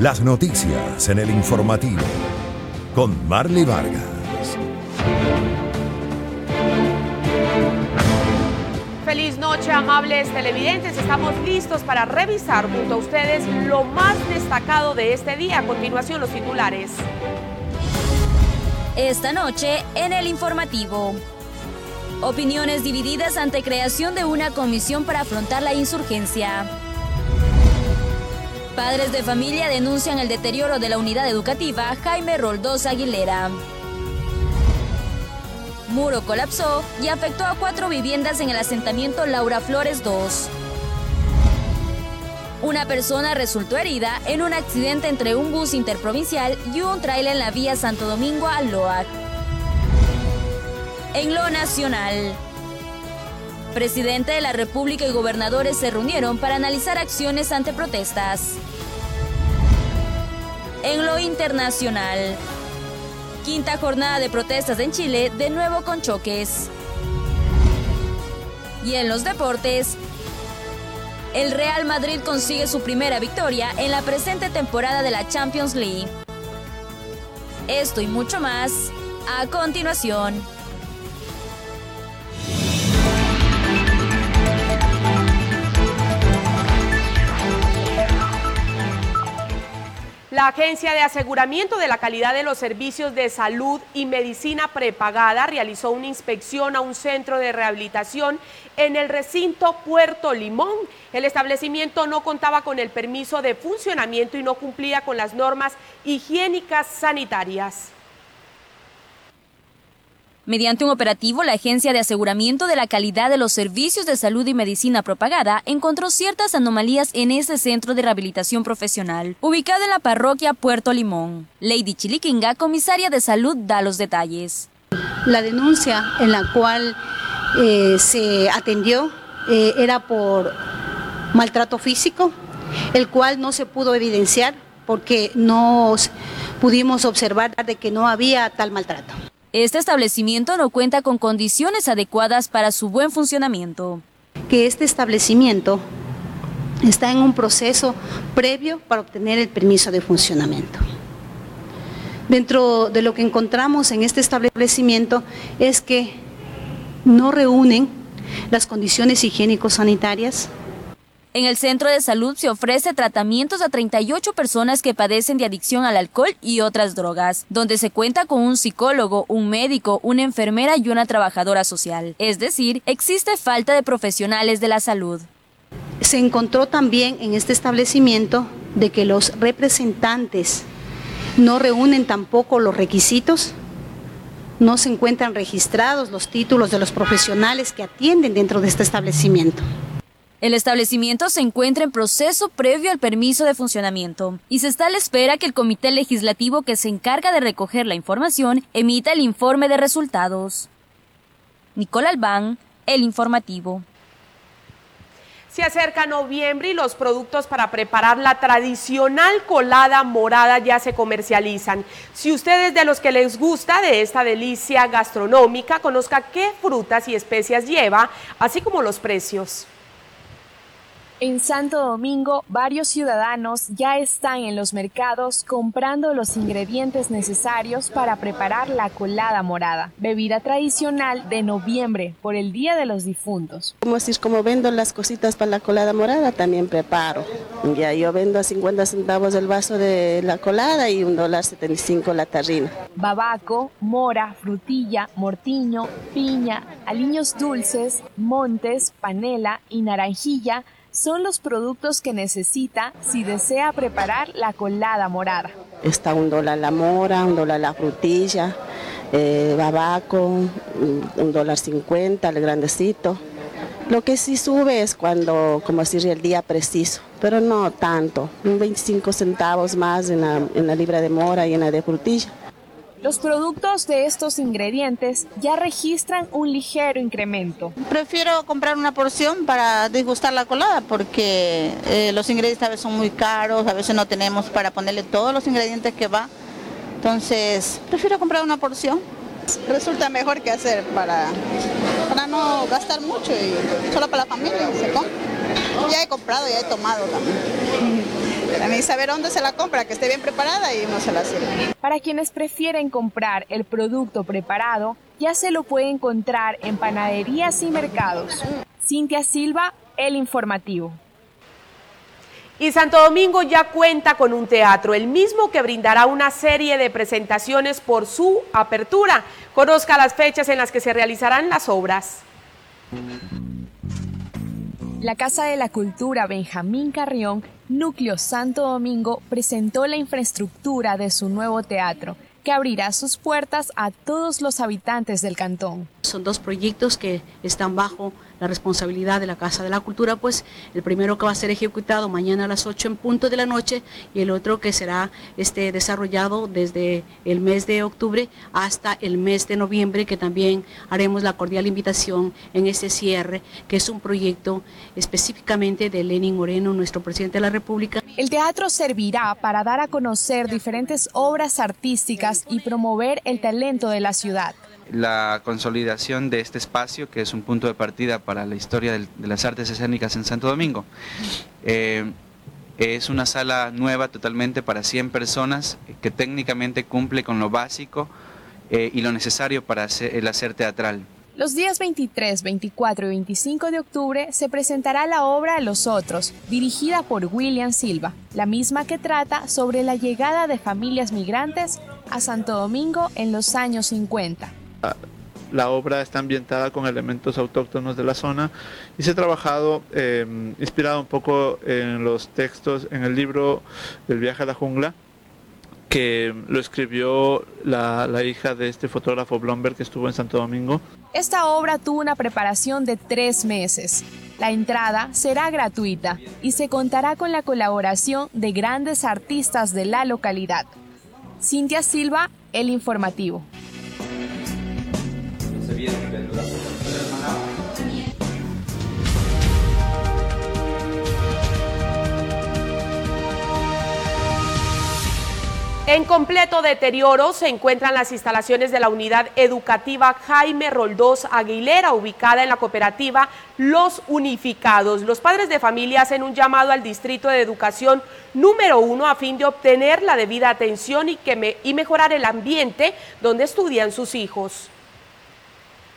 Las noticias en el informativo con Marley Vargas. Feliz noche, amables televidentes. Estamos listos para revisar junto a ustedes lo más destacado de este día. A continuación, los titulares. Esta noche en el informativo. Opiniones divididas ante creación de una comisión para afrontar la insurgencia. Padres de familia denuncian el deterioro de la unidad educativa Jaime Roldós Aguilera. Muro colapsó y afectó a cuatro viviendas en el asentamiento Laura Flores 2. Una persona resultó herida en un accidente entre un bus interprovincial y un trailer en la vía Santo Domingo a Loac. En lo nacional, presidente de la República y gobernadores se reunieron para analizar acciones ante protestas. En lo internacional, quinta jornada de protestas en Chile, de nuevo con choques. Y en los deportes, el Real Madrid consigue su primera victoria en la presente temporada de la Champions League. Esto y mucho más a continuación. La Agencia de Aseguramiento de la Calidad de los Servicios de Salud y Medicina Prepagada realizó una inspección a un centro de rehabilitación en el recinto Puerto Limón. El establecimiento no contaba con el permiso de funcionamiento y no cumplía con las normas higiénicas sanitarias. Mediante un operativo, la Agencia de Aseguramiento de la Calidad de los Servicios de Salud y Medicina Propagada encontró ciertas anomalías en ese centro de rehabilitación profesional, ubicado en la parroquia Puerto Limón. Lady Chiliquinga, comisaria de salud, da los detalles. La denuncia en la cual eh, se atendió eh, era por maltrato físico, el cual no se pudo evidenciar porque no pudimos observar de que no había tal maltrato. Este establecimiento no cuenta con condiciones adecuadas para su buen funcionamiento. Que este establecimiento está en un proceso previo para obtener el permiso de funcionamiento. Dentro de lo que encontramos en este establecimiento es que no reúnen las condiciones higiénico-sanitarias, en el centro de salud se ofrece tratamientos a 38 personas que padecen de adicción al alcohol y otras drogas, donde se cuenta con un psicólogo, un médico, una enfermera y una trabajadora social. Es decir, existe falta de profesionales de la salud. Se encontró también en este establecimiento de que los representantes no reúnen tampoco los requisitos no se encuentran registrados los títulos de los profesionales que atienden dentro de este establecimiento. El establecimiento se encuentra en proceso previo al permiso de funcionamiento y se está a la espera que el comité legislativo que se encarga de recoger la información emita el informe de resultados. Nicole Albán, El Informativo. Se acerca noviembre y los productos para preparar la tradicional colada morada ya se comercializan. Si usted es de los que les gusta de esta delicia gastronómica, conozca qué frutas y especias lleva, así como los precios. En Santo Domingo, varios ciudadanos ya están en los mercados comprando los ingredientes necesarios para preparar la colada morada, bebida tradicional de noviembre por el Día de los Difuntos. Como si como vendo las cositas para la colada morada, también preparo. Ya yo vendo a 50 centavos el vaso de la colada y un dólar 75 la tarrina. Babaco, mora, frutilla, mortiño, piña, aliños dulces, montes, panela y naranjilla son los productos que necesita si desea preparar la colada morada. Está un dólar la mora, un dólar la frutilla, eh, babaco, un dólar cincuenta, el grandecito. Lo que sí sube es cuando, como decir, el día preciso, pero no tanto, un 25 centavos más en la, en la libra de mora y en la de frutilla. Los productos de estos ingredientes ya registran un ligero incremento. Prefiero comprar una porción para disgustar la colada porque eh, los ingredientes a veces son muy caros, a veces no tenemos para ponerle todos los ingredientes que va. Entonces, prefiero comprar una porción. Resulta mejor que hacer para, para no gastar mucho y solo para la familia se Ya he comprado, ya he tomado también. También saber dónde se la compra, que esté bien preparada y uno se la sirve. Para quienes prefieren comprar el producto preparado, ya se lo puede encontrar en panaderías y mercados. Cintia Silva, El Informativo. Y Santo Domingo ya cuenta con un teatro, el mismo que brindará una serie de presentaciones por su apertura. Conozca las fechas en las que se realizarán las obras. La Casa de la Cultura Benjamín Carrión, Núcleo Santo Domingo, presentó la infraestructura de su nuevo teatro, que abrirá sus puertas a todos los habitantes del cantón. Son dos proyectos que están bajo la responsabilidad de la Casa de la Cultura, pues el primero que va a ser ejecutado mañana a las 8 en punto de la noche y el otro que será este, desarrollado desde el mes de octubre hasta el mes de noviembre, que también haremos la cordial invitación en este cierre, que es un proyecto específicamente de Lenin Moreno, nuestro presidente de la República. El teatro servirá para dar a conocer diferentes obras artísticas y promover el talento de la ciudad la consolidación de este espacio, que es un punto de partida para la historia de las artes escénicas en Santo Domingo. Eh, es una sala nueva totalmente para 100 personas que técnicamente cumple con lo básico eh, y lo necesario para el hacer teatral. Los días 23, 24 y 25 de octubre se presentará la obra Los Otros, dirigida por William Silva, la misma que trata sobre la llegada de familias migrantes a Santo Domingo en los años 50. La obra está ambientada con elementos autóctonos de la zona y se ha trabajado em, inspirado un poco en los textos, en el libro del viaje a la jungla, que lo escribió la, la, hija de este fotógrafo Blomberg que estuvo en Santo Domingo. Esta obra tuvo una preparación de tres meses. La entrada será gratuita y se contará con la colaboración de grandes artistas de la localidad. Cintia Silva, El Informativo. En completo deterioro se encuentran las instalaciones de la unidad educativa Jaime Roldós Aguilera, ubicada en la cooperativa Los Unificados. Los padres de familia hacen un llamado al Distrito de Educación número uno a fin de obtener la debida atención y, que mejorar el ambiente donde estudian sus hijos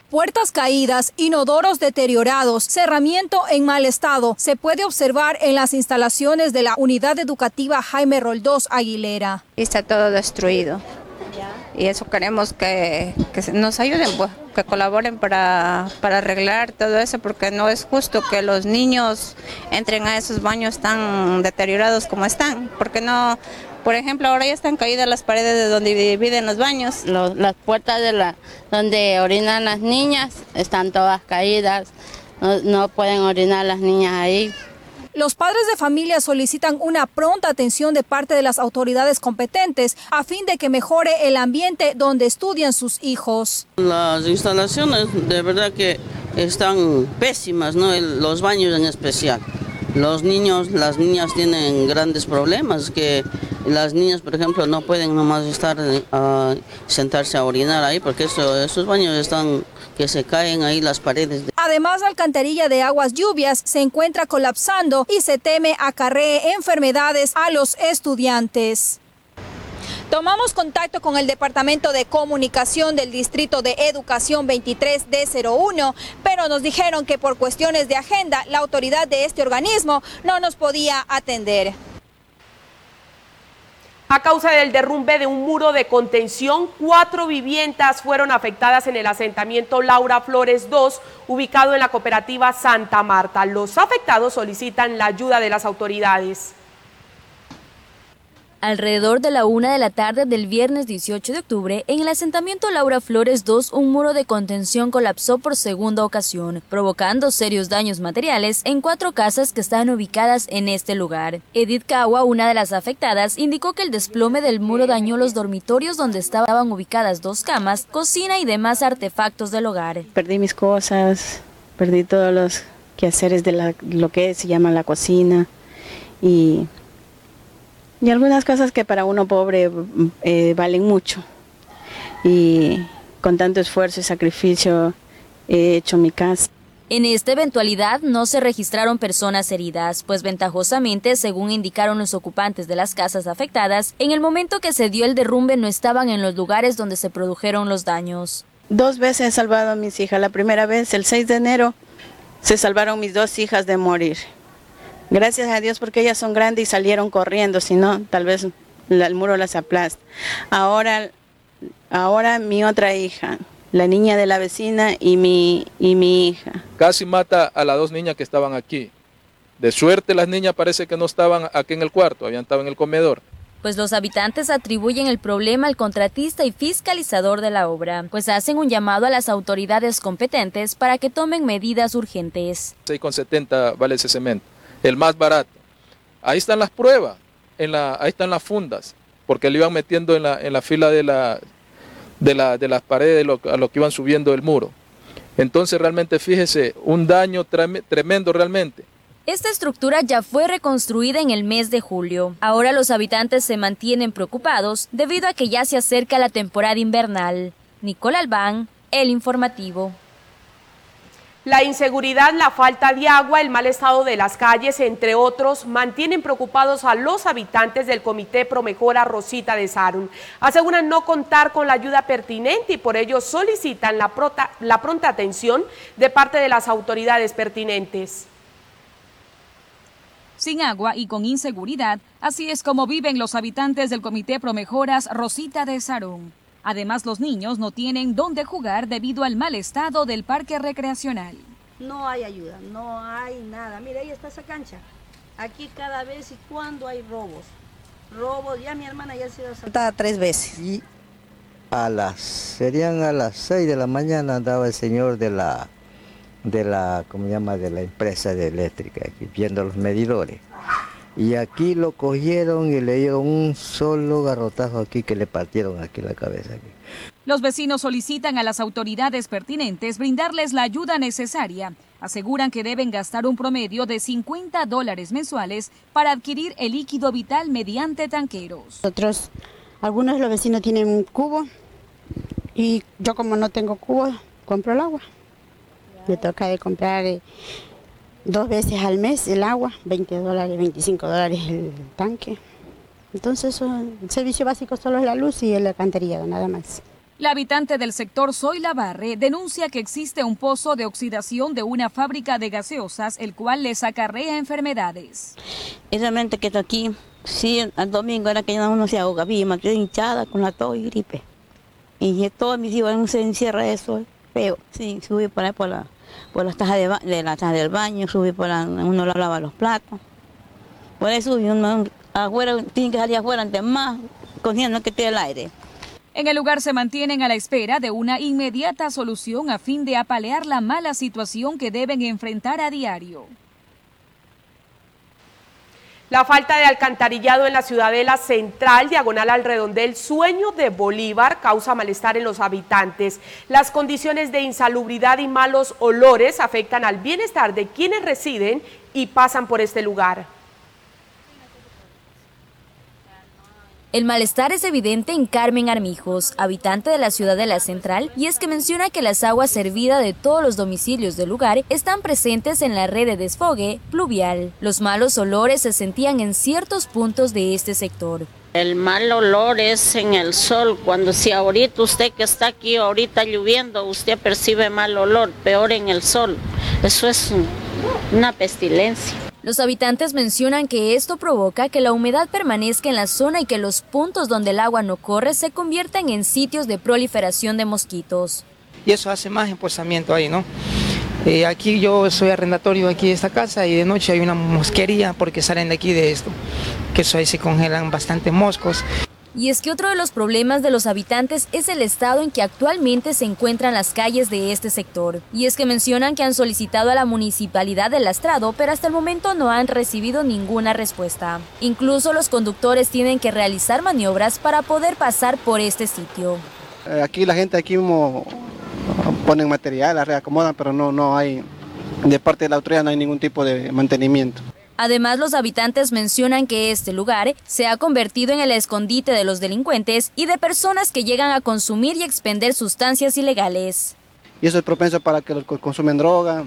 puertas caídas, inodoros deteriorados, cerramiento en mal estado se puede observar en las instalaciones de la unidad educativa Jaime Roldós Aguilera. Está todo destruido. Y eso queremos que, nos ayuden, pues, que colaboren para, para arreglar todo eso, porque no es justo que los niños entren a esos baños tan deteriorados como están, porque no, por ejemplo, ahora ya están caídas las paredes de donde dividen los baños. las puertas de la donde orinan las niñas están todas caídas. No, pueden orinar las niñas ahí. Los padres de familia solicitan una pronta atención de parte de las autoridades competentes a fin de que mejore el ambiente donde estudian sus hijos. Las instalaciones de verdad que están pésimas, ¿no? los baños en especial. Los niños, las niñas tienen grandes problemas que las niñas, por ejemplo, no pueden nomás estar a eh, sentarse a orinar ahí porque esos baños están que se caen ahí las paredes. Además, la alcantarilla de aguas lluvias se encuentra colapsando y se teme acarree enfermedades a los estudiantes. Tomamos contacto con el Departamento de Comunicación del Distrito de Educación 23D01, pero nos dijeron que por cuestiones de agenda la autoridad de este organismo no nos podía atender. A causa del derrumbe de un muro de contención, cuatro viviendas fueron afectadas en el asentamiento Laura Flores 2, ubicado en la cooperativa Santa Marta. Los afectados solicitan la ayuda de las autoridades. Alrededor de la una de la tarde del viernes 18 de octubre, en el asentamiento Laura Flores 2, un muro de contención colapsó por segunda ocasión, provocando serios daños materiales en cuatro casas que están ubicadas en este lugar. Edith Kawa, una de las afectadas, indicó que el desplome del muro dañó los dormitorios donde estaban ubicadas dos camas, cocina y demás artefactos del hogar. Perdí mis cosas, perdí todos los quehaceres de lo que se llama la cocina y y algunas cosas que para uno pobre eh, valen mucho. Y con tanto esfuerzo y sacrificio he hecho mi casa. En esta eventualidad no se registraron personas heridas, pues ventajosamente, según indicaron los ocupantes de las casas afectadas, en el momento que se dio el derrumbe no estaban en los lugares donde se produjeron los daños. Dos veces he salvado a mis hijas. La primera vez, el 6 de enero, se salvaron mis dos hijas de morir. Gracias a Dios porque ellas son grandes y salieron corriendo, si no, tal vez el muro las aplasta. Ahora, ahora mi otra hija, la niña de la vecina y mi, y mi hija. Casi mata a las dos niñas que estaban aquí. De suerte las niñas parece que no estaban aquí en el cuarto, habían estado en el comedor. Pues los habitantes atribuyen el problema al contratista y fiscalizador de la obra, pues hacen un llamado a las autoridades competentes para que tomen medidas urgentes. 6,70 vale ese cemento, el más barato. Ahí están las pruebas, en la, ahí están las fundas, porque le iban metiendo en la, en la fila de la de, la, de las paredes a lo que iban subiendo el muro. Entonces realmente fíjese, un daño tremendo realmente. Esta estructura ya fue reconstruida en el mes de julio. Ahora los habitantes se mantienen preocupados debido a que ya se acerca la temporada invernal. Nicole Albán, El Informativo. La inseguridad, la falta de agua, el mal estado de las calles, entre otros, mantienen preocupados a los habitantes del Comité Promejora Rosita de Sarun. Aseguran no contar con la ayuda pertinente y por ello solicitan la, la pronta atención de parte de las autoridades pertinentes. Sin agua y con inseguridad, así es como viven los habitantes del Comité Promejoras Rosita de Sarún. Además, los niños no tienen dónde jugar debido al mal estado del parque recreacional. No hay ayuda, no hay nada. Mira, ahí está esa cancha. Aquí cada vez y cuando hay robos. Robos, ya mi hermana ya ha sido asaltada tres veces. Y a las, serían a las 6 de la mañana andaba el señor de la, de la, ¿cómo llama? De la empresa de eléctrica, aquí, viendo los medidores. Y aquí lo cogieron y le dieron un solo garrotazo aquí que le partieron aquí la cabeza. Los vecinos solicitan a las autoridades pertinentes brindarles la ayuda necesaria. Aseguran que deben gastar un promedio de 50 dólares mensuales para adquirir el líquido vital mediante tanqueros. Nosotros, algunos de los vecinos tienen un cubo y yo como no tengo cubo, compro el agua. Me toca de comprar eh, dos veces al mes el agua, 20 dólares, 25 dólares el tanque. Entonces el servicio básico solo es la luz y el alcantarillado, nada más. La habitante del sector Soy Lavarre denuncia que existe un pozo de oxidación de una fábrica de gaseosas, el cual les acarrea enfermedades. Es realmente que aquí, sí, el domingo era que uno se ahoga, vi, me quedé hinchada con la tos y gripe. Y todos mis hijos se encierra eso, feo. Sí, subí por ahí por la, por las tajas de, la taza del baño, subí por la, uno lava los platos. Por eso uno afuera, tiene que salir afuera antes más, cogiendo que esté el aire. En el lugar se mantienen a la espera de una inmediata solución a fin de apalear la mala situación que deben enfrentar a diario. La falta de alcantarillado en la ciudadela central, diagonal al redondel Sueño de Bolívar, causa malestar en los habitantes. Las condiciones de insalubridad y malos olores afectan al bienestar de quienes residen y pasan por este lugar. El malestar es evidente en Carmen Armijos, habitante de la ciudad de la Central, y es que menciona que las aguas servidas de todos los domicilios del lugar están presentes en la red de desfogue pluvial. Los malos olores se sentían en ciertos puntos de este sector. El mal olor es en el sol, cuando si ahorita usted que está aquí ahorita lloviendo, usted percibe mal olor, peor en el sol. Eso es una pestilencia. Los habitantes mencionan que esto provoca que la humedad permanezca en la zona y que los puntos donde el agua no corre se conviertan en sitios de proliferación de mosquitos. Y eso hace más emposamiento ahí, ¿no? Eh, aquí yo soy arrendatorio aquí de esta casa y de noche hay una mosquería porque salen de aquí de esto, que eso ahí se congelan bastante moscos. Y es que otro de los problemas de los habitantes es el estado en que actualmente se encuentran las calles de este sector. Y es que mencionan que han solicitado a la municipalidad del Lastrado, pero hasta el momento no han recibido ninguna respuesta. Incluso los conductores tienen que realizar maniobras para poder pasar por este sitio. Eh, aquí la gente aquí mismo ponen material, la reacomodan, pero no, no hay, de parte de la autoridad no hay ningún tipo de mantenimiento. Además, los habitantes mencionan que este lugar se ha convertido en el escondite de los delincuentes y de personas que llegan a consumir y expender sustancias ilegales. Y eso es propenso para que los consumen droga,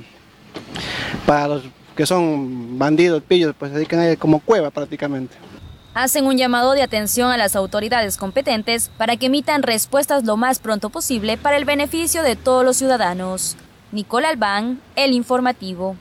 para los que son bandidos, pillos, pues se dedican como cueva prácticamente. Hacen un llamado de atención a las autoridades competentes para que emitan respuestas lo más pronto posible para el beneficio de todos los ciudadanos. Nicole Albán, El Informativo.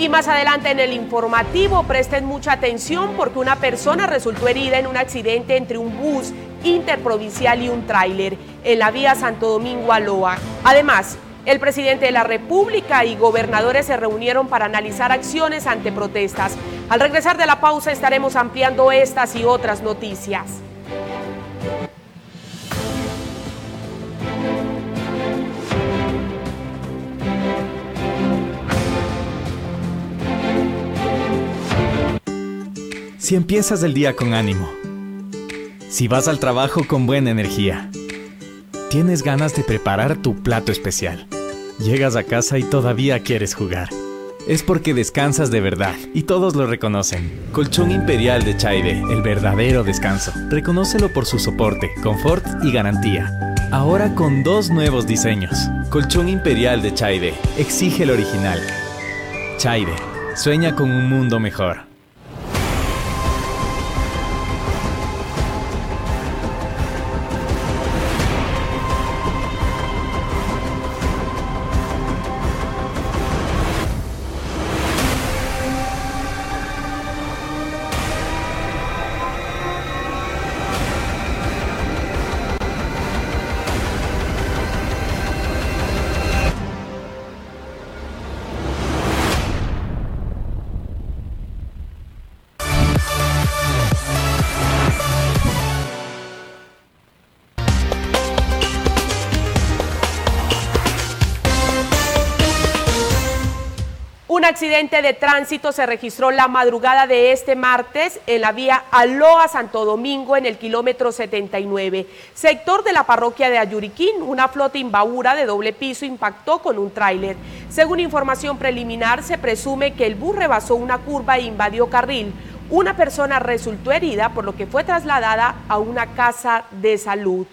Y más adelante en el informativo presten mucha atención porque una persona resultó herida en un accidente entre un bus interprovincial y un tráiler en la vía Santo Domingo Aloa. Además, el presidente de la República y gobernadores se reunieron para analizar acciones ante protestas. Al regresar de la pausa estaremos ampliando estas y otras noticias. Si empiezas el día con ánimo, si vas al trabajo con buena energía, tienes ganas de preparar tu plato especial, llegas a casa y todavía quieres jugar, es porque descansas de verdad y todos lo reconocen. Colchón Imperial de Chaide, el verdadero descanso. Reconócelo por su soporte, confort y garantía. Ahora con dos nuevos diseños. Colchón Imperial de Chaide, exige el original. Chaide, sueña con un mundo mejor. Accidente de tránsito se registró la madrugada de este martes en la vía Aloa Santo Domingo en el kilómetro 79, sector de la parroquia de Ayuriquín. Una flota imbabura de doble piso impactó con un tráiler. Según información preliminar, se presume que el bus rebasó una curva e invadió carril. Una persona resultó herida, por lo que fue trasladada a una casa de salud.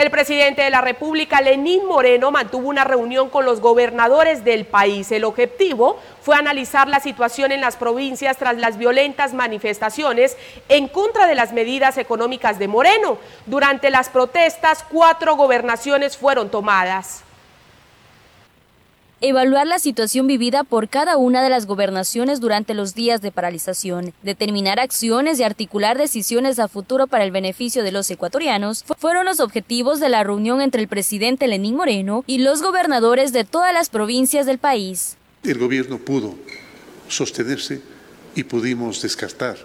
El presidente de la República, Lenín Moreno, mantuvo una reunión con los gobernadores del país. El objetivo fue analizar la situación en las provincias tras las violentas manifestaciones en contra de las medidas económicas de Moreno. Durante las protestas, cuatro gobernaciones fueron tomadas evaluar la situación vivida por cada una de las gobernaciones durante los días de paralización, determinar acciones y articular decisiones a futuro para el beneficio de los ecuatorianos fueron los objetivos de la reunión entre el presidente Lenín Moreno y los gobernadores de todas las provincias del país. El gobierno pudo sostenerse y pudimos descartar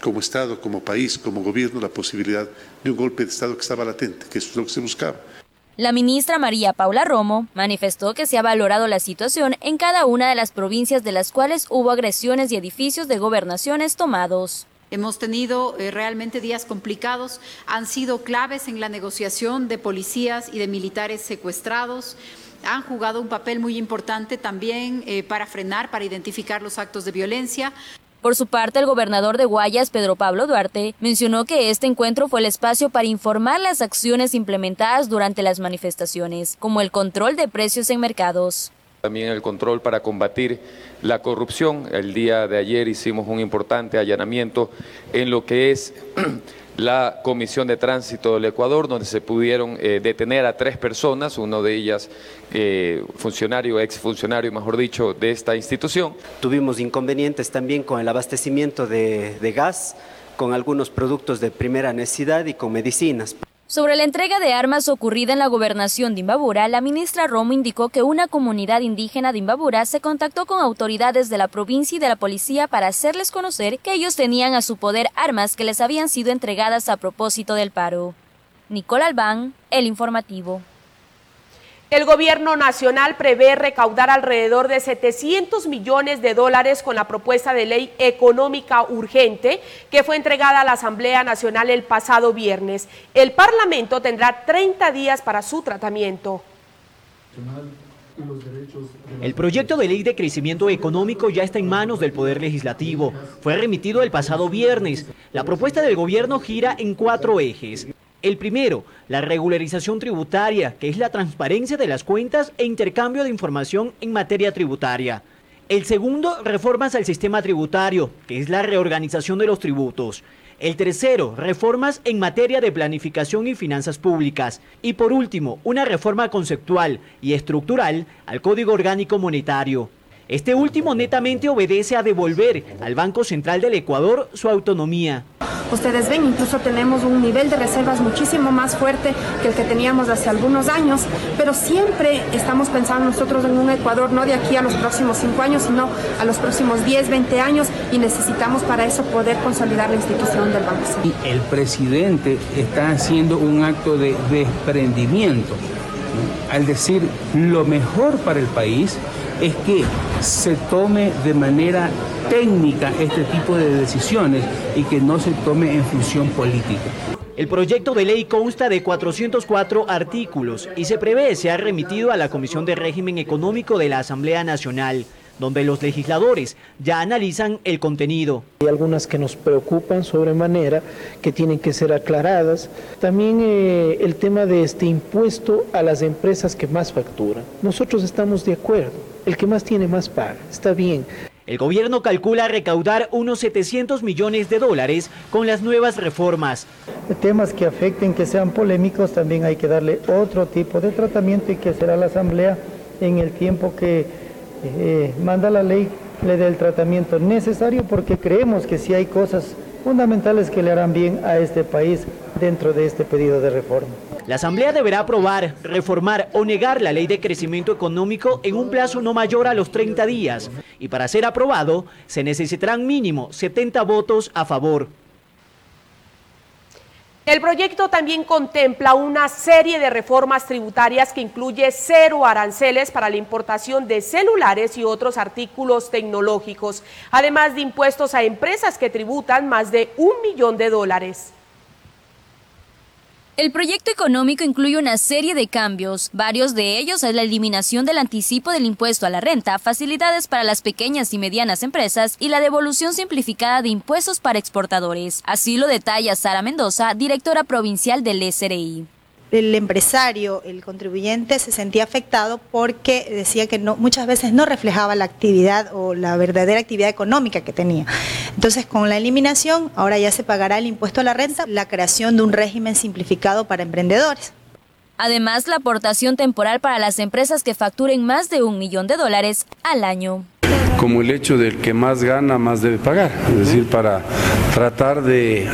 como Estado, como país, como gobierno, la posibilidad de un golpe de Estado que estaba latente, que es lo que se buscaba. La ministra María Paula Romo manifestó que se ha valorado la situación en cada una de las provincias de las cuales hubo agresiones y edificios de gobernaciones tomados. Hemos tenido eh, realmente días complicados, han sido claves en la negociación de policías y de militares secuestrados han jugado un papel muy importante también eh, para frenar, para identificar los actos de violencia. Por su parte, el gobernador de Guayas, Pedro Pablo Duarte, mencionó que este encuentro fue el espacio para informar las acciones implementadas durante las manifestaciones, como el control de precios en mercados. También el control para combatir la corrupción. El día de ayer hicimos un importante allanamiento en lo que es la Comisión de Tránsito del Ecuador, donde se pudieron eh, detener a tres personas, uno de ellas eh, funcionario, exfuncionario, mejor dicho, de esta institución. Tuvimos inconvenientes también con el abastecimiento de, de gas, con algunos productos de primera necesidad y con medicinas. Sobre la entrega de armas ocurrida en la gobernación de Imbabura, la ministra Romo indicó que una comunidad indígena de Imbabura se contactó con autoridades de la provincia y de la policía para hacerles conocer que ellos tenían a su poder armas que les habían sido entregadas a propósito del paro. Nicole Albán, El Informativo. El gobierno nacional prevé recaudar alrededor de 700 millones de dólares con la propuesta de ley económica urgente que fue entregada a la Asamblea Nacional el pasado viernes. El Parlamento tendrá 30 días para su tratamiento. El proyecto de ley de crecimiento económico ya está en manos del Poder Legislativo. Fue remitido el pasado viernes. La propuesta del gobierno gira en cuatro ejes. El primero, la regularización tributaria, que es la transparencia de las cuentas e intercambio de información en materia tributaria. El segundo, reformas al sistema tributario, que es la reorganización de los tributos. El tercero, reformas en materia de planificación y finanzas públicas. Y por último, una reforma conceptual y estructural al Código Orgánico Monetario. Este último netamente obedece a devolver al Banco Central del Ecuador su autonomía. Ustedes ven, incluso tenemos un nivel de reservas muchísimo más fuerte que el que teníamos hace algunos años, pero siempre estamos pensando nosotros en un Ecuador no de aquí a los próximos cinco años, sino a los próximos 10, 20 años y necesitamos para eso poder consolidar la institución del Banco Central. El presidente está haciendo un acto de desprendimiento al decir lo mejor para el país es que se tome de manera técnica este tipo de decisiones y que no se tome en función política. El proyecto de ley consta de 404 artículos y se prevé se ha remitido a la Comisión de Régimen Económico de la Asamblea Nacional donde los legisladores ya analizan el contenido. Hay algunas que nos preocupan sobremanera, que tienen que ser aclaradas. También eh, el tema de este impuesto a las empresas que más facturan. Nosotros estamos de acuerdo, el que más tiene más paga, está bien. El gobierno calcula recaudar unos 700 millones de dólares con las nuevas reformas. Temas que afecten, que sean polémicos, también hay que darle otro tipo de tratamiento y que será la Asamblea en el tiempo que eh, manda la ley le dé el tratamiento necesario porque creemos que si hay cosas fundamentales que le harán bien a este país dentro de este pedido de reforma. La Asamblea deberá aprobar, reformar o negar la ley de crecimiento económico en un plazo no mayor a los 30 días y para ser aprobado se necesitarán mínimo 70 votos a favor. El proyecto también contempla una serie de reformas tributarias que incluye cero aranceles para la importación de celulares y otros artículos tecnológicos, además de impuestos a empresas que tributan más de un millón de dólares. El proyecto económico incluye una serie de cambios. Varios de ellos es la eliminación del anticipo del impuesto a la renta, facilidades para las pequeñas y medianas empresas y la devolución simplificada de impuestos para exportadores. Así lo detalla Sara Mendoza, directora provincial del SRI el empresario, el contribuyente se sentía afectado porque decía que no, muchas veces no reflejaba la actividad o la verdadera actividad económica que tenía. Entonces, con la eliminación, ahora ya se pagará el impuesto a la renta, la creación de un régimen simplificado para emprendedores. Además, la aportación temporal para las empresas que facturen más de un millón de dólares al año como el hecho del que más gana, más debe pagar, es decir, para tratar de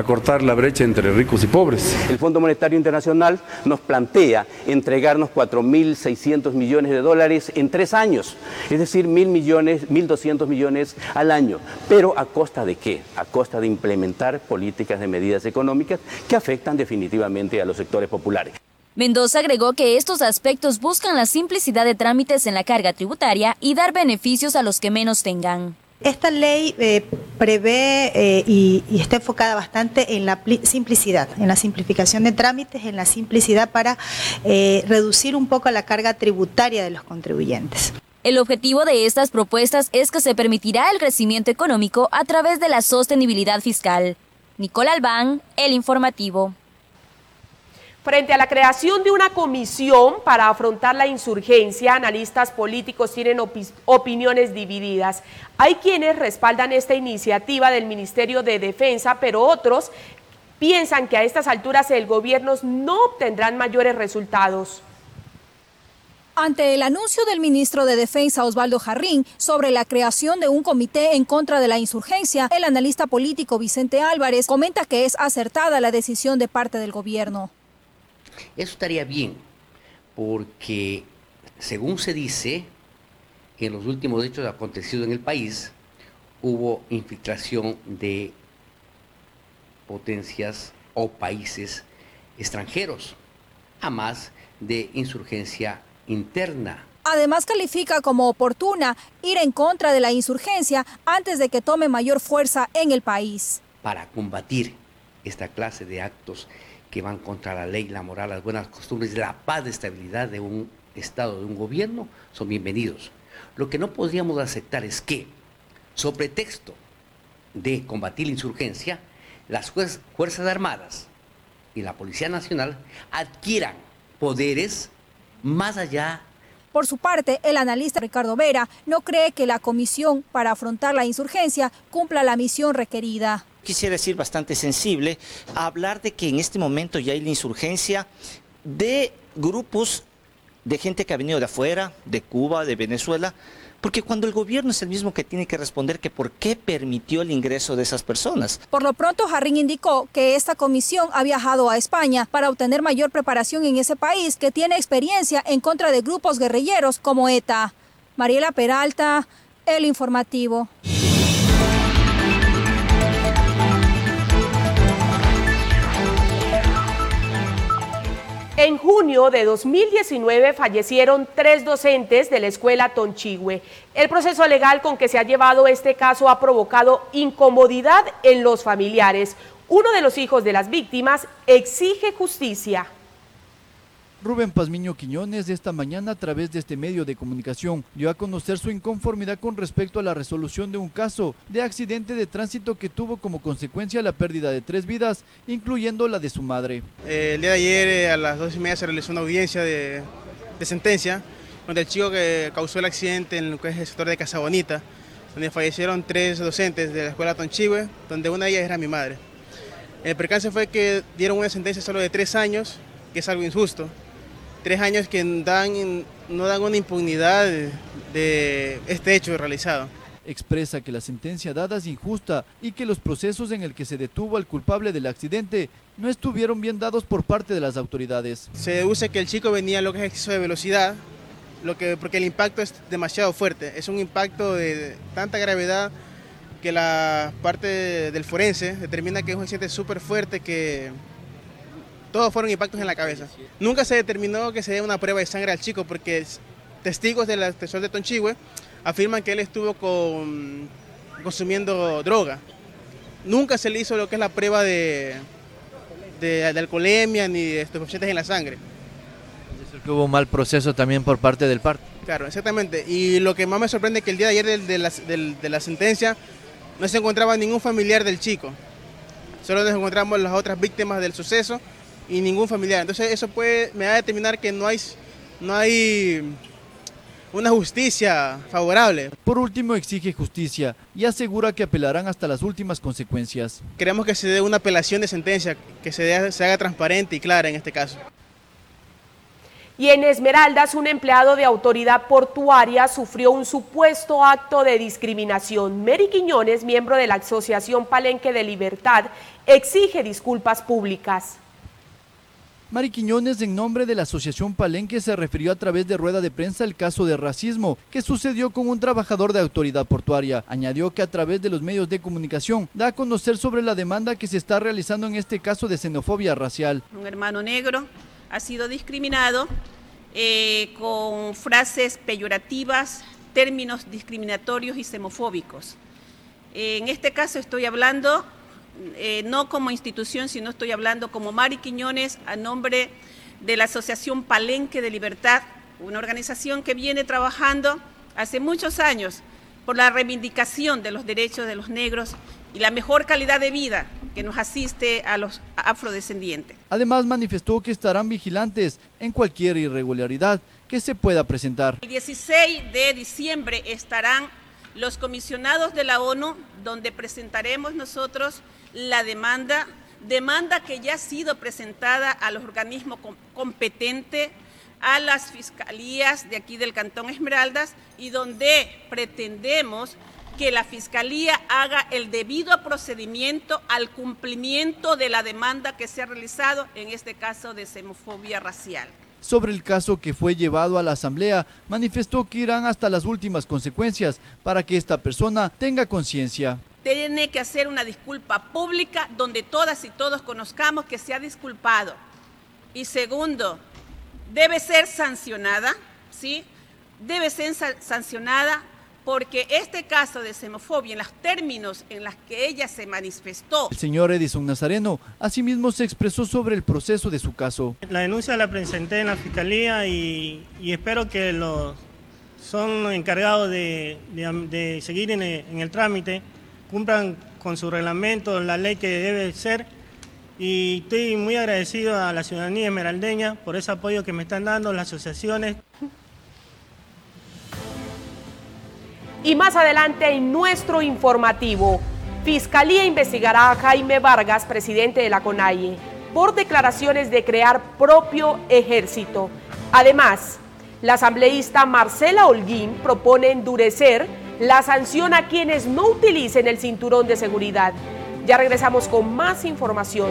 acortar la brecha entre ricos y pobres. El Fondo Monetario Internacional nos plantea entregarnos 4.600 millones de dólares en tres años, es decir, mil millones, 1.200 millones al año. Pero ¿a costa de qué? A costa de implementar políticas de medidas económicas que afectan definitivamente a los sectores populares. Mendoza agregó que estos aspectos buscan la simplicidad de trámites en la carga tributaria y dar beneficios a los que menos tengan. Esta ley eh, prevé eh, y, está enfocada bastante en la simplicidad, en la simplificación de trámites, en la simplicidad para eh, reducir un poco la carga tributaria de los contribuyentes. El objetivo de estas propuestas es que se permitirá el crecimiento económico a través de la sostenibilidad fiscal. Nicole Albán, El Informativo. Frente a la creación de una comisión para afrontar la insurgencia, analistas políticos tienen opiniones divididas. Hay quienes respaldan esta iniciativa del Ministerio de Defensa, pero otros piensan que a estas alturas el gobierno no obtendrán mayores resultados. Ante el anuncio del ministro de Defensa Osvaldo Jarrín sobre la creación de un comité en contra de la insurgencia, el analista político Vicente Álvarez comenta que es acertada la decisión de parte del gobierno. Eso estaría bien, porque según se dice, en los últimos hechos acontecidos en el país, hubo infiltración de potencias o países extranjeros, a más de insurgencia interna. Además califica como oportuna ir en contra de la insurgencia antes de que tome mayor fuerza en el país. Para combatir esta clase de actos que van contra la ley, la moral, las buenas costumbres, la paz, la estabilidad de un Estado de un gobierno son bienvenidos. Lo que no podríamos aceptar es que, sobre texto de combatir la insurgencia, las Fuerzas Armadas y la Policía Nacional adquieran poderes más allá por su parte, el analista Ricardo Vera no cree que la comisión para afrontar la insurgencia cumpla la misión requerida. Quisiera decir bastante sensible a hablar de que en este momento ya hay la insurgencia de grupos de gente que ha venido de afuera, de Cuba, de Venezuela, porque cuando el gobierno es el mismo que tiene que responder que por qué permitió el ingreso de esas personas. Por lo pronto, Jarrín indicó que esta comisión ha viajado a España para obtener mayor preparación en ese país que tiene experiencia en contra de grupos guerrilleros como ETA. Mariela Peralta, El Informativo. En junio de 2019 fallecieron tres docentes de la escuela Tonchigüe. El proceso legal con que se ha llevado este caso ha provocado incomodidad en los familiares. Uno de los hijos de las víctimas exige justicia. Rubén Pazmiño Quiñones esta mañana a través de este medio de comunicación dio a conocer su inconformidad con respecto a la resolución de un caso de accidente de tránsito que tuvo como consecuencia la pérdida de tres vidas, incluyendo la de su madre. Eh, el día de ayer eh, a las dos y media se realizó una audiencia de, sentencia donde el chico que causó el accidente en lo que es el sector de Casa Bonita, donde fallecieron tres docentes de la escuela Tonchihue, donde una de ellas era mi madre. El percance fue que dieron una sentencia solo de tres años, que es algo injusto tres años que dan, no dan una impunidad de este hecho realizado. Expresa que la sentencia dada es injusta y que los procesos en el que se detuvo al culpable del accidente no estuvieron bien dados por parte de las autoridades. Se deduce que el chico venía a lo que es exceso de velocidad, lo que, porque el impacto es demasiado fuerte. Es un impacto de tanta gravedad que la parte del forense determina que es un accidente súper fuerte que todos fueron impactos en la cabeza. Nunca se determinó que se dé una prueba de sangre al chico porque testigos del tesoro de Tonchihue afirman que él estuvo con, consumiendo droga. Nunca se le hizo lo que es la prueba de, de, alcoholemia ni de estupefacientes en la sangre. Es que hubo un mal proceso también por parte del parto. Claro, exactamente. Y lo que más me sorprende es que el día de ayer de, la, de la sentencia no se encontraba ningún familiar del chico. Solo nos encontramos las otras víctimas del suceso y ningún familiar. Entonces eso puede, me va a determinar que no hay, no hay una justicia favorable. Por último, exige justicia y asegura que apelarán hasta las últimas consecuencias. Queremos que se dé una apelación de sentencia, que se, se haga transparente y clara en este caso. Y en Esmeraldas, un empleado de autoridad portuaria sufrió un supuesto acto de discriminación. Mary Quiñones, miembro de la Asociación Palenque de Libertad, exige disculpas públicas. Mari Quiñones, en nombre de la Asociación Palenque, se refirió a través de rueda de prensa al caso de racismo que sucedió con un trabajador de autoridad portuaria. Añadió que a través de los medios de comunicación da a conocer sobre la demanda que se está realizando en este caso de xenofobia racial. Un hermano negro ha sido discriminado eh, con frases peyorativas, términos discriminatorios y xenofóbicos. en este caso estoy hablando eh, no como institución, sino estoy hablando como Mari Quiñones a nombre de la Asociación Palenque de Libertad, una organización que viene trabajando hace muchos años por la reivindicación de los derechos de los negros y la mejor calidad de vida que nos asiste a los afrodescendientes. Además manifestó que estarán vigilantes en cualquier irregularidad que se pueda presentar. El 16 de diciembre estarán los comisionados de la ONU, donde presentaremos nosotros la demanda, demanda que ya ha sido presentada a los organismos competentes, a las fiscalías de aquí del Cantón Esmeraldas y donde pretendemos que la Fiscalía haga el debido procedimiento al cumplimiento de la demanda que se ha realizado, en este caso de xenofobia racial. Sobre el caso que fue llevado a la Asamblea, manifestó que irán hasta las últimas consecuencias para que esta persona tenga conciencia tiene que hacer una disculpa pública donde todas y todos conozcamos que se ha disculpado. Y segundo, debe ser sancionada, ¿sí? Debe ser sancionada porque este caso de xenofobia, en los términos en los que ella se manifestó. El señor Edison Nazareno asimismo se expresó sobre el proceso de su caso. La denuncia la presenté en la fiscalía y, espero que los son encargados de, seguir en el, trámite, cumplan con su reglamento, la ley que debe ser. Y estoy muy agradecido a la ciudadanía esmeraldeña por ese apoyo que me están dando las asociaciones. Y más adelante en nuestro informativo, Fiscalía investigará a Jaime Vargas, presidente de la CONAIE, por declaraciones de crear propio ejército. Además, la asambleísta Marcela Holguín propone endurecer la sanción a quienes no utilicen el cinturón de seguridad. Ya regresamos con más información.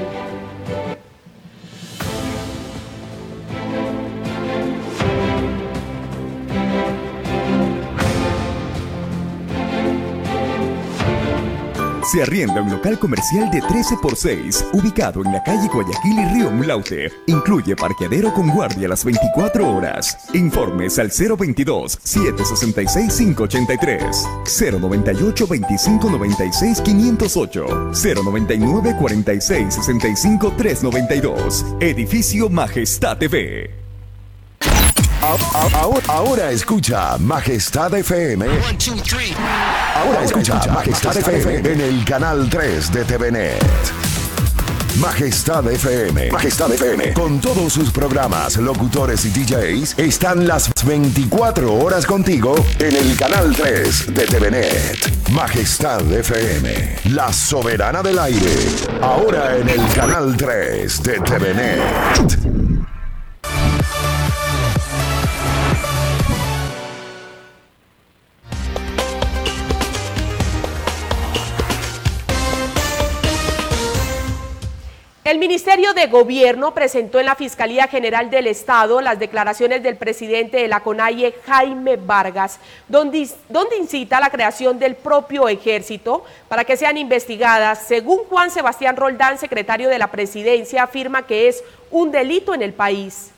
Se arrienda un local comercial de 13 por 6, ubicado en la calle Guayaquil y Río Mulaute. Incluye parqueadero con guardia las 24 horas. Informes al 022 766 583, 098 2596 508, 099 46 65 392. Edificio Majestad TV. Ahora, escucha Majestad FM. Ahora escucha Majestad FM en el canal 3 de TVNet. Majestad FM. Majestad FM. Con todos sus programas, locutores y DJs, están las 24 horas contigo en el canal 3 de TVNet. Majestad FM. La soberana del aire. Ahora en el canal 3 de TVNet. El Ministerio de Gobierno presentó en la Fiscalía General del Estado las declaraciones del presidente de la CONAIE, Jaime Vargas, donde, donde, incita a la creación del propio ejército para que sean investigadas. Según Juan Sebastián Roldán, secretario de la presidencia, afirma que es un delito en el país.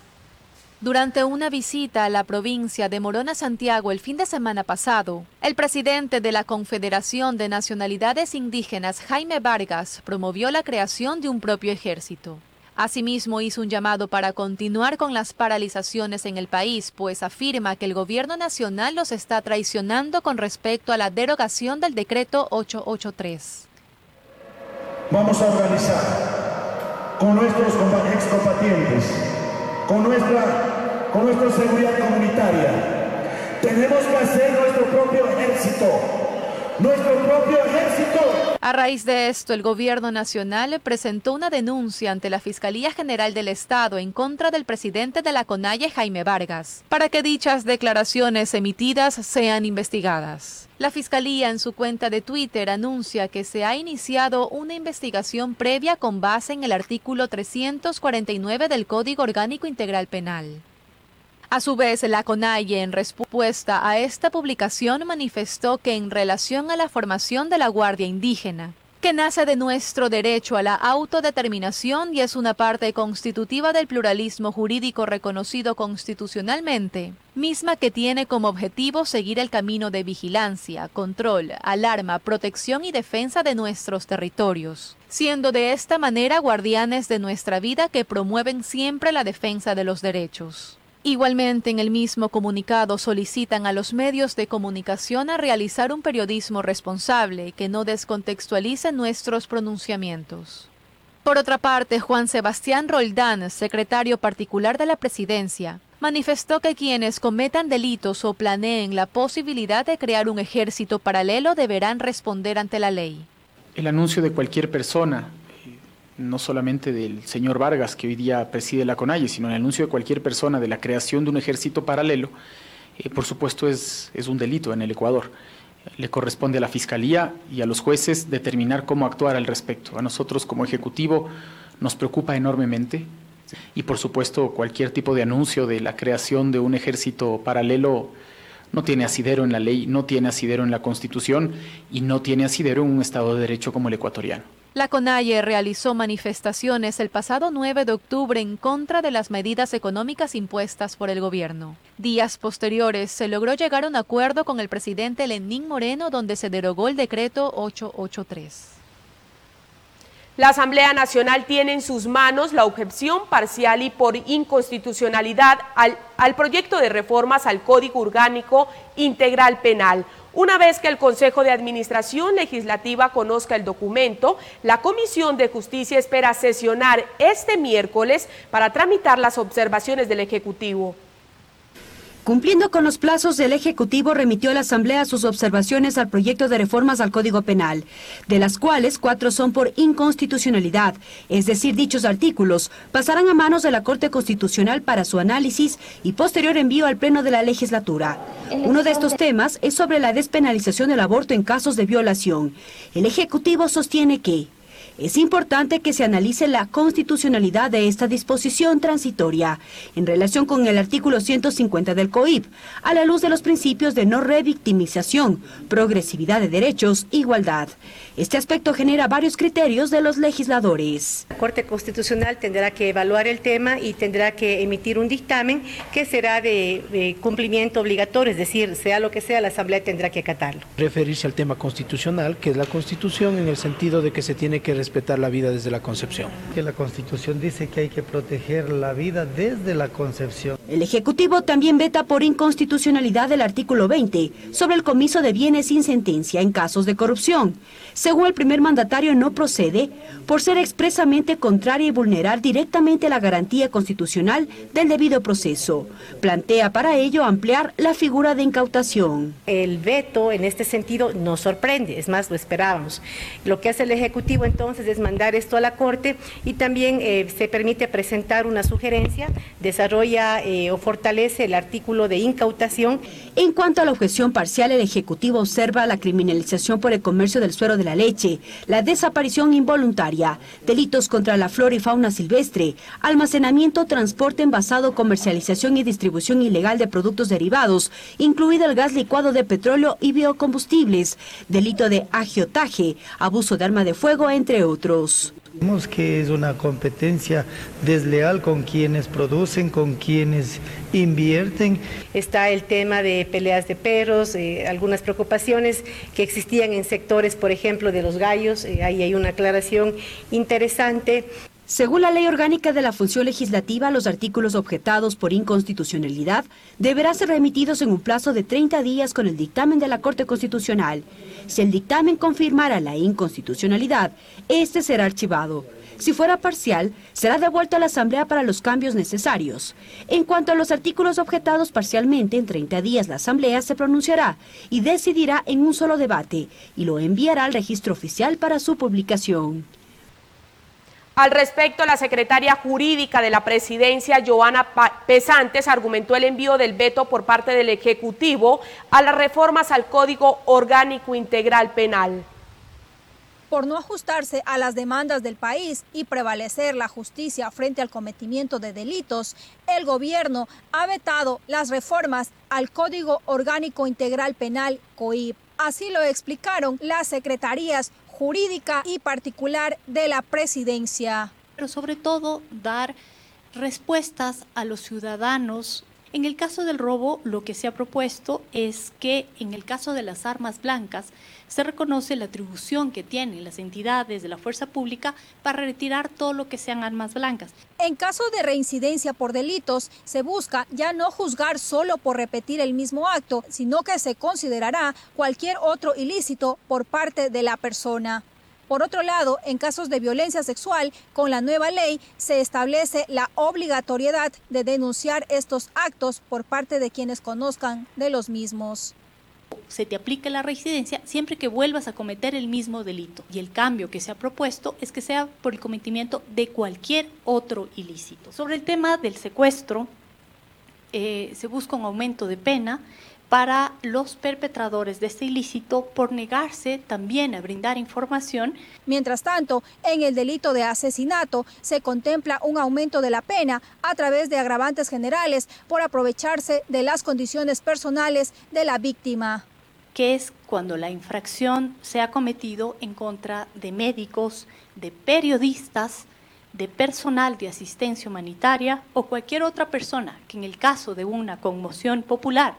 Durante una visita a la provincia de Morona, Santiago, el fin de semana pasado, el presidente de la Confederación de Nacionalidades Indígenas, Jaime Vargas, promovió la creación de un propio ejército. Asimismo, hizo un llamado para continuar con las paralizaciones en el país, pues afirma que el gobierno nacional los está traicionando con respecto a la derogación del decreto 883. Vamos a organizar con nuestros excombatientes con nuestra, con nuestra seguridad comunitaria. Tenemos que hacer nuestro propio ejército. Nuestro propio ejército. A raíz de esto, el gobierno nacional presentó una denuncia ante la Fiscalía General del Estado en contra del presidente de la CONAIE, Jaime Vargas, para que dichas declaraciones emitidas sean investigadas. La Fiscalía en su cuenta de Twitter anuncia que se ha iniciado una investigación previa con base en el artículo 349 del Código Orgánico Integral Penal. A su vez, la CONAIE, en respuesta a esta publicación, manifestó que en relación a la formación de la Guardia Indígena, que nace de nuestro derecho a la autodeterminación y es una parte constitutiva del pluralismo jurídico reconocido constitucionalmente, misma que tiene como objetivo seguir el camino de vigilancia, control, alarma, protección y defensa de nuestros territorios, siendo de esta manera guardianes de nuestra vida que promueven siempre la defensa de los derechos. Igualmente, en el mismo comunicado solicitan a los medios de comunicación a realizar un periodismo responsable que no descontextualice nuestros pronunciamientos. Por otra parte, Juan Sebastián Roldán, secretario particular de la presidencia, manifestó que quienes cometan delitos o planeen la posibilidad de crear un ejército paralelo deberán responder ante la ley. El anuncio de cualquier persona no solamente del señor Vargas, que hoy día preside la CONAIE, sino el anuncio de cualquier persona de la creación de un ejército paralelo, eh, por supuesto es, es un delito en el Ecuador. Le corresponde a la Fiscalía y a los jueces determinar cómo actuar al respecto. A nosotros como Ejecutivo nos preocupa enormemente y por supuesto cualquier tipo de anuncio de la creación de un ejército paralelo no tiene asidero en la ley, no tiene asidero en la Constitución y no tiene asidero en un Estado de Derecho como el ecuatoriano. La CONAIE realizó manifestaciones el pasado 9 de octubre en contra de las medidas económicas impuestas por el gobierno. Días posteriores se logró llegar a un acuerdo con el presidente Lenín Moreno donde se derogó el decreto 883. La Asamblea Nacional tiene en sus manos la objeción parcial y por inconstitucionalidad al, al, proyecto de reformas al Código Orgánico Integral Penal. Una vez que el Consejo de Administración Legislativa conozca el documento, la Comisión de Justicia espera sesionar este miércoles para tramitar las observaciones del Ejecutivo. Cumpliendo con los plazos, el Ejecutivo remitió a la Asamblea sus observaciones al proyecto de reformas al Código Penal, de las cuales cuatro son por inconstitucionalidad, es decir, dichos artículos pasarán a manos de la Corte Constitucional para su análisis y posterior envío al Pleno de la Legislatura. Uno de estos temas es sobre la despenalización del aborto en casos de violación. El Ejecutivo sostiene que es importante que se analice la constitucionalidad de esta disposición transitoria en relación con el artículo 150 del COIP, a la luz de los principios de no revictimización, progresividad de derechos, igualdad. Este aspecto genera varios criterios de los legisladores. La Corte Constitucional tendrá que evaluar el tema y tendrá que emitir un dictamen que será de, de cumplimiento obligatorio, es decir, sea lo que sea, la Asamblea tendrá que acatarlo. Referirse al tema constitucional, que es la Constitución, en el sentido de que se tiene que respetar la vida desde la concepción. Que la Constitución dice que hay que proteger la vida desde la concepción. El Ejecutivo también veta por inconstitucionalidad el artículo 20 sobre el comiso de bienes sin sentencia en casos de corrupción. Según el primer mandatario, no procede por ser expresamente contraria y vulnerar directamente la garantía constitucional del debido proceso. Plantea para ello ampliar la figura de incautación. El veto en este sentido nos sorprende, es más, lo esperábamos. Lo que hace el Ejecutivo entonces es mandar esto a la Corte y también eh, se permite presentar una sugerencia, desarrolla eh, o fortalece el artículo de incautación. En cuanto a la objeción parcial, el Ejecutivo observa la criminalización por el comercio del suero de la leche, la desaparición involuntaria, delitos contra la flora y fauna silvestre, almacenamiento, transporte envasado, comercialización y distribución ilegal de productos derivados, incluido el gas licuado de petróleo y biocombustibles, delito de agiotaje, abuso de arma de fuego, entre otros. Vemos que es una competencia desleal con quienes producen, con quienes invierten. Está el tema de peleas de perros, eh, algunas preocupaciones que existían en sectores, por ejemplo, de los gallos. Eh, ahí hay una aclaración interesante. Según la Ley Orgánica de la Función Legislativa, los artículos objetados por inconstitucionalidad deberán ser remitidos en un plazo de 30 días con el dictamen de la Corte Constitucional. Si el dictamen confirmara la inconstitucionalidad, este será archivado. Si fuera parcial, será devuelto a la Asamblea para los cambios necesarios. En cuanto a los artículos objetados parcialmente, en 30 días la Asamblea se pronunciará y decidirá en un solo debate y lo enviará al registro oficial para su publicación. Al respecto, la secretaria jurídica de la presidencia, Joana Pesantes, argumentó el envío del veto por parte del Ejecutivo a las reformas al Código Orgánico Integral Penal. Por no ajustarse a las demandas del país y prevalecer la justicia frente al cometimiento de delitos, el gobierno ha vetado las reformas al Código Orgánico Integral Penal COIP. Así lo explicaron las secretarías jurídica y particular de la presidencia. Pero sobre todo dar respuestas a los ciudadanos. En el caso del robo, lo que se ha propuesto es que en el caso de las armas blancas se reconoce la atribución que tienen las entidades de la fuerza pública para retirar todo lo que sean armas blancas. En caso de reincidencia por delitos, se busca ya no juzgar solo por repetir el mismo acto, sino que se considerará cualquier otro ilícito por parte de la persona. Por otro lado, en casos de violencia sexual, con la nueva ley se establece la obligatoriedad de denunciar estos actos por parte de quienes conozcan de los mismos se te aplica la residencia siempre que vuelvas a cometer el mismo delito. Y el cambio que se ha propuesto es que sea por el cometimiento de cualquier otro ilícito. Sobre el tema del secuestro, eh, se busca un aumento de pena para los perpetradores de este ilícito por negarse también a brindar información. Mientras tanto, en el delito de asesinato se contempla un aumento de la pena a través de agravantes generales por aprovecharse de las condiciones personales de la víctima que es cuando la infracción se ha cometido en contra de médicos, de periodistas, de personal de asistencia humanitaria o cualquier otra persona que en el caso de una conmoción popular,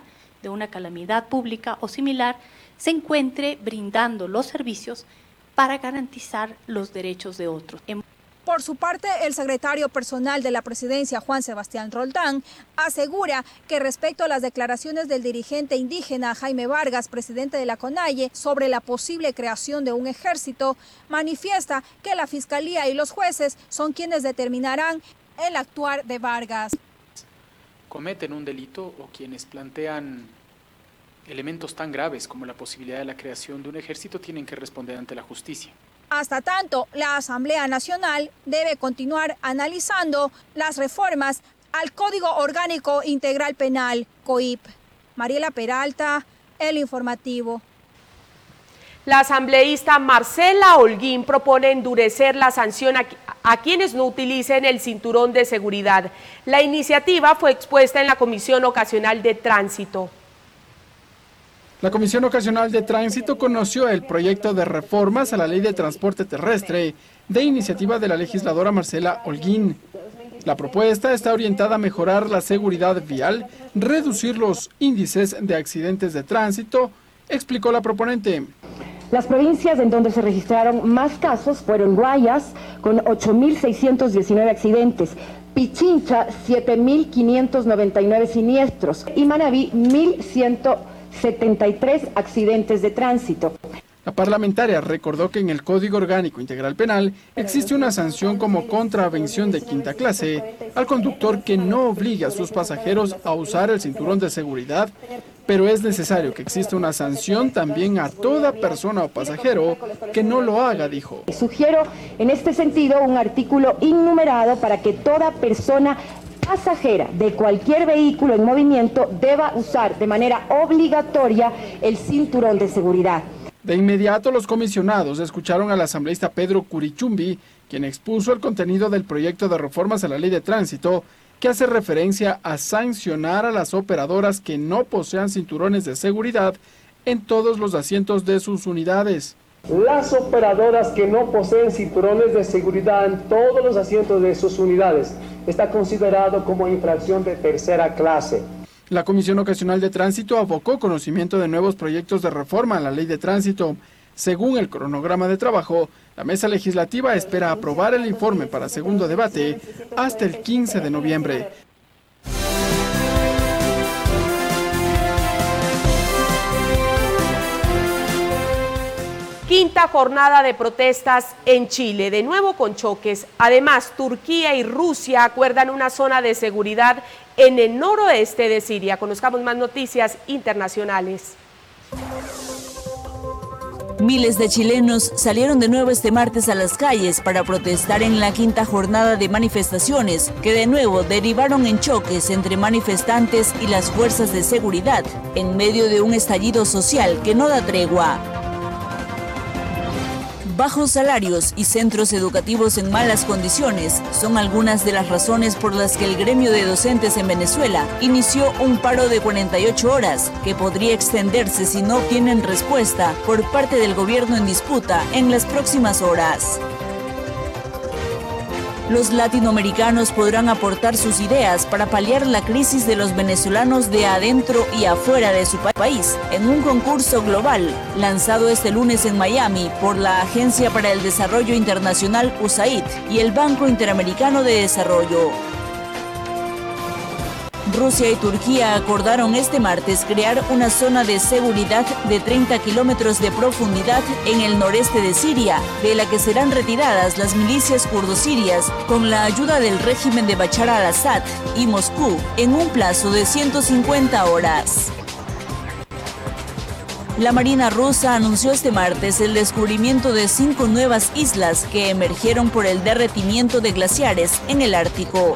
de una calamidad pública o similar, se encuentre brindando los servicios para garantizar los derechos de otros. Por su parte, el secretario personal de la presidencia, Juan Sebastián Roldán, asegura que respecto a las declaraciones del dirigente indígena Jaime Vargas, presidente de la CONAIE, sobre la posible creación de un ejército, manifiesta que la Fiscalía y los jueces son quienes determinarán el actuar de Vargas. Cometen un delito o quienes plantean elementos tan graves como la posibilidad de la creación de un ejército tienen que responder ante la justicia. Hasta tanto, la Asamblea Nacional debe continuar analizando las reformas al Código Orgánico Integral Penal, COIP. Mariela Peralta, El Informativo. La asambleísta Marcela Holguín propone endurecer la sanción a, quienes no utilicen el cinturón de seguridad. La iniciativa fue expuesta en la Comisión Ocasional de Tránsito. La Comisión Ocasional de Tránsito conoció el proyecto de reformas a la Ley de Transporte Terrestre de iniciativa de la legisladora Marcela Holguín. La propuesta está orientada a mejorar la seguridad vial, reducir los índices de accidentes de tránsito, explicó la proponente. Las provincias en donde se registraron más casos fueron Guayas, con 8.619 accidentes, Pichincha, 7.599 siniestros y Manabí, 1.100 73 accidentes de tránsito. La parlamentaria recordó que en el Código Orgánico Integral Penal existe una sanción como contravención de quinta clase al conductor que no obligue a sus pasajeros a usar el cinturón de seguridad, pero es necesario que exista una sanción también a toda persona o pasajero que no lo haga, dijo. Sugiero en este sentido un artículo innumerado para que toda persona pasajera de cualquier vehículo en movimiento deba usar de manera obligatoria el cinturón de seguridad. De inmediato los comisionados escucharon al asambleísta Pedro Curichumbi, quien expuso el contenido del proyecto de reformas a la ley de tránsito que hace referencia a sancionar a las operadoras que no posean cinturones de seguridad en todos los asientos de sus unidades. Las operadoras que no poseen cinturones de seguridad en todos los asientos de sus unidades está considerado como infracción de tercera clase. La Comisión Ocasional de Tránsito abocó conocimiento de nuevos proyectos de reforma a la ley de tránsito. Según el cronograma de trabajo, la mesa legislativa espera aprobar el informe para segundo debate hasta el 15 de noviembre. Quinta jornada de protestas en Chile, de nuevo con choques. Además, Turquía y Rusia acuerdan una zona de seguridad en el noroeste de Siria. Conozcamos más noticias internacionales. Miles de chilenos salieron de nuevo este martes a las calles para protestar en la quinta jornada de manifestaciones que de nuevo derivaron en choques entre manifestantes y las fuerzas de seguridad en medio de un estallido social que no da tregua bajos salarios y centros educativos en malas condiciones son algunas de las razones por las que el gremio de docentes en Venezuela inició un paro de 48 horas que podría extenderse si no obtienen respuesta por parte del gobierno en disputa en las próximas horas los latinoamericanos podrán aportar sus ideas para paliar la crisis de los venezolanos de adentro y afuera de su país en un concurso global lanzado este lunes en Miami por la Agencia para el Desarrollo Internacional USAID y el Banco Interamericano de Desarrollo. Rusia y Turquía acordaron este martes crear una zona de seguridad de 30 kilómetros de profundidad en el noreste de Siria, de la que serán retiradas las milicias kurdosirias con la ayuda del régimen de Bachar al-Assad y Moscú en un plazo de 150 horas. La Marina rusa anunció este martes el descubrimiento de cinco nuevas islas que emergieron por el derretimiento de glaciares en el Ártico.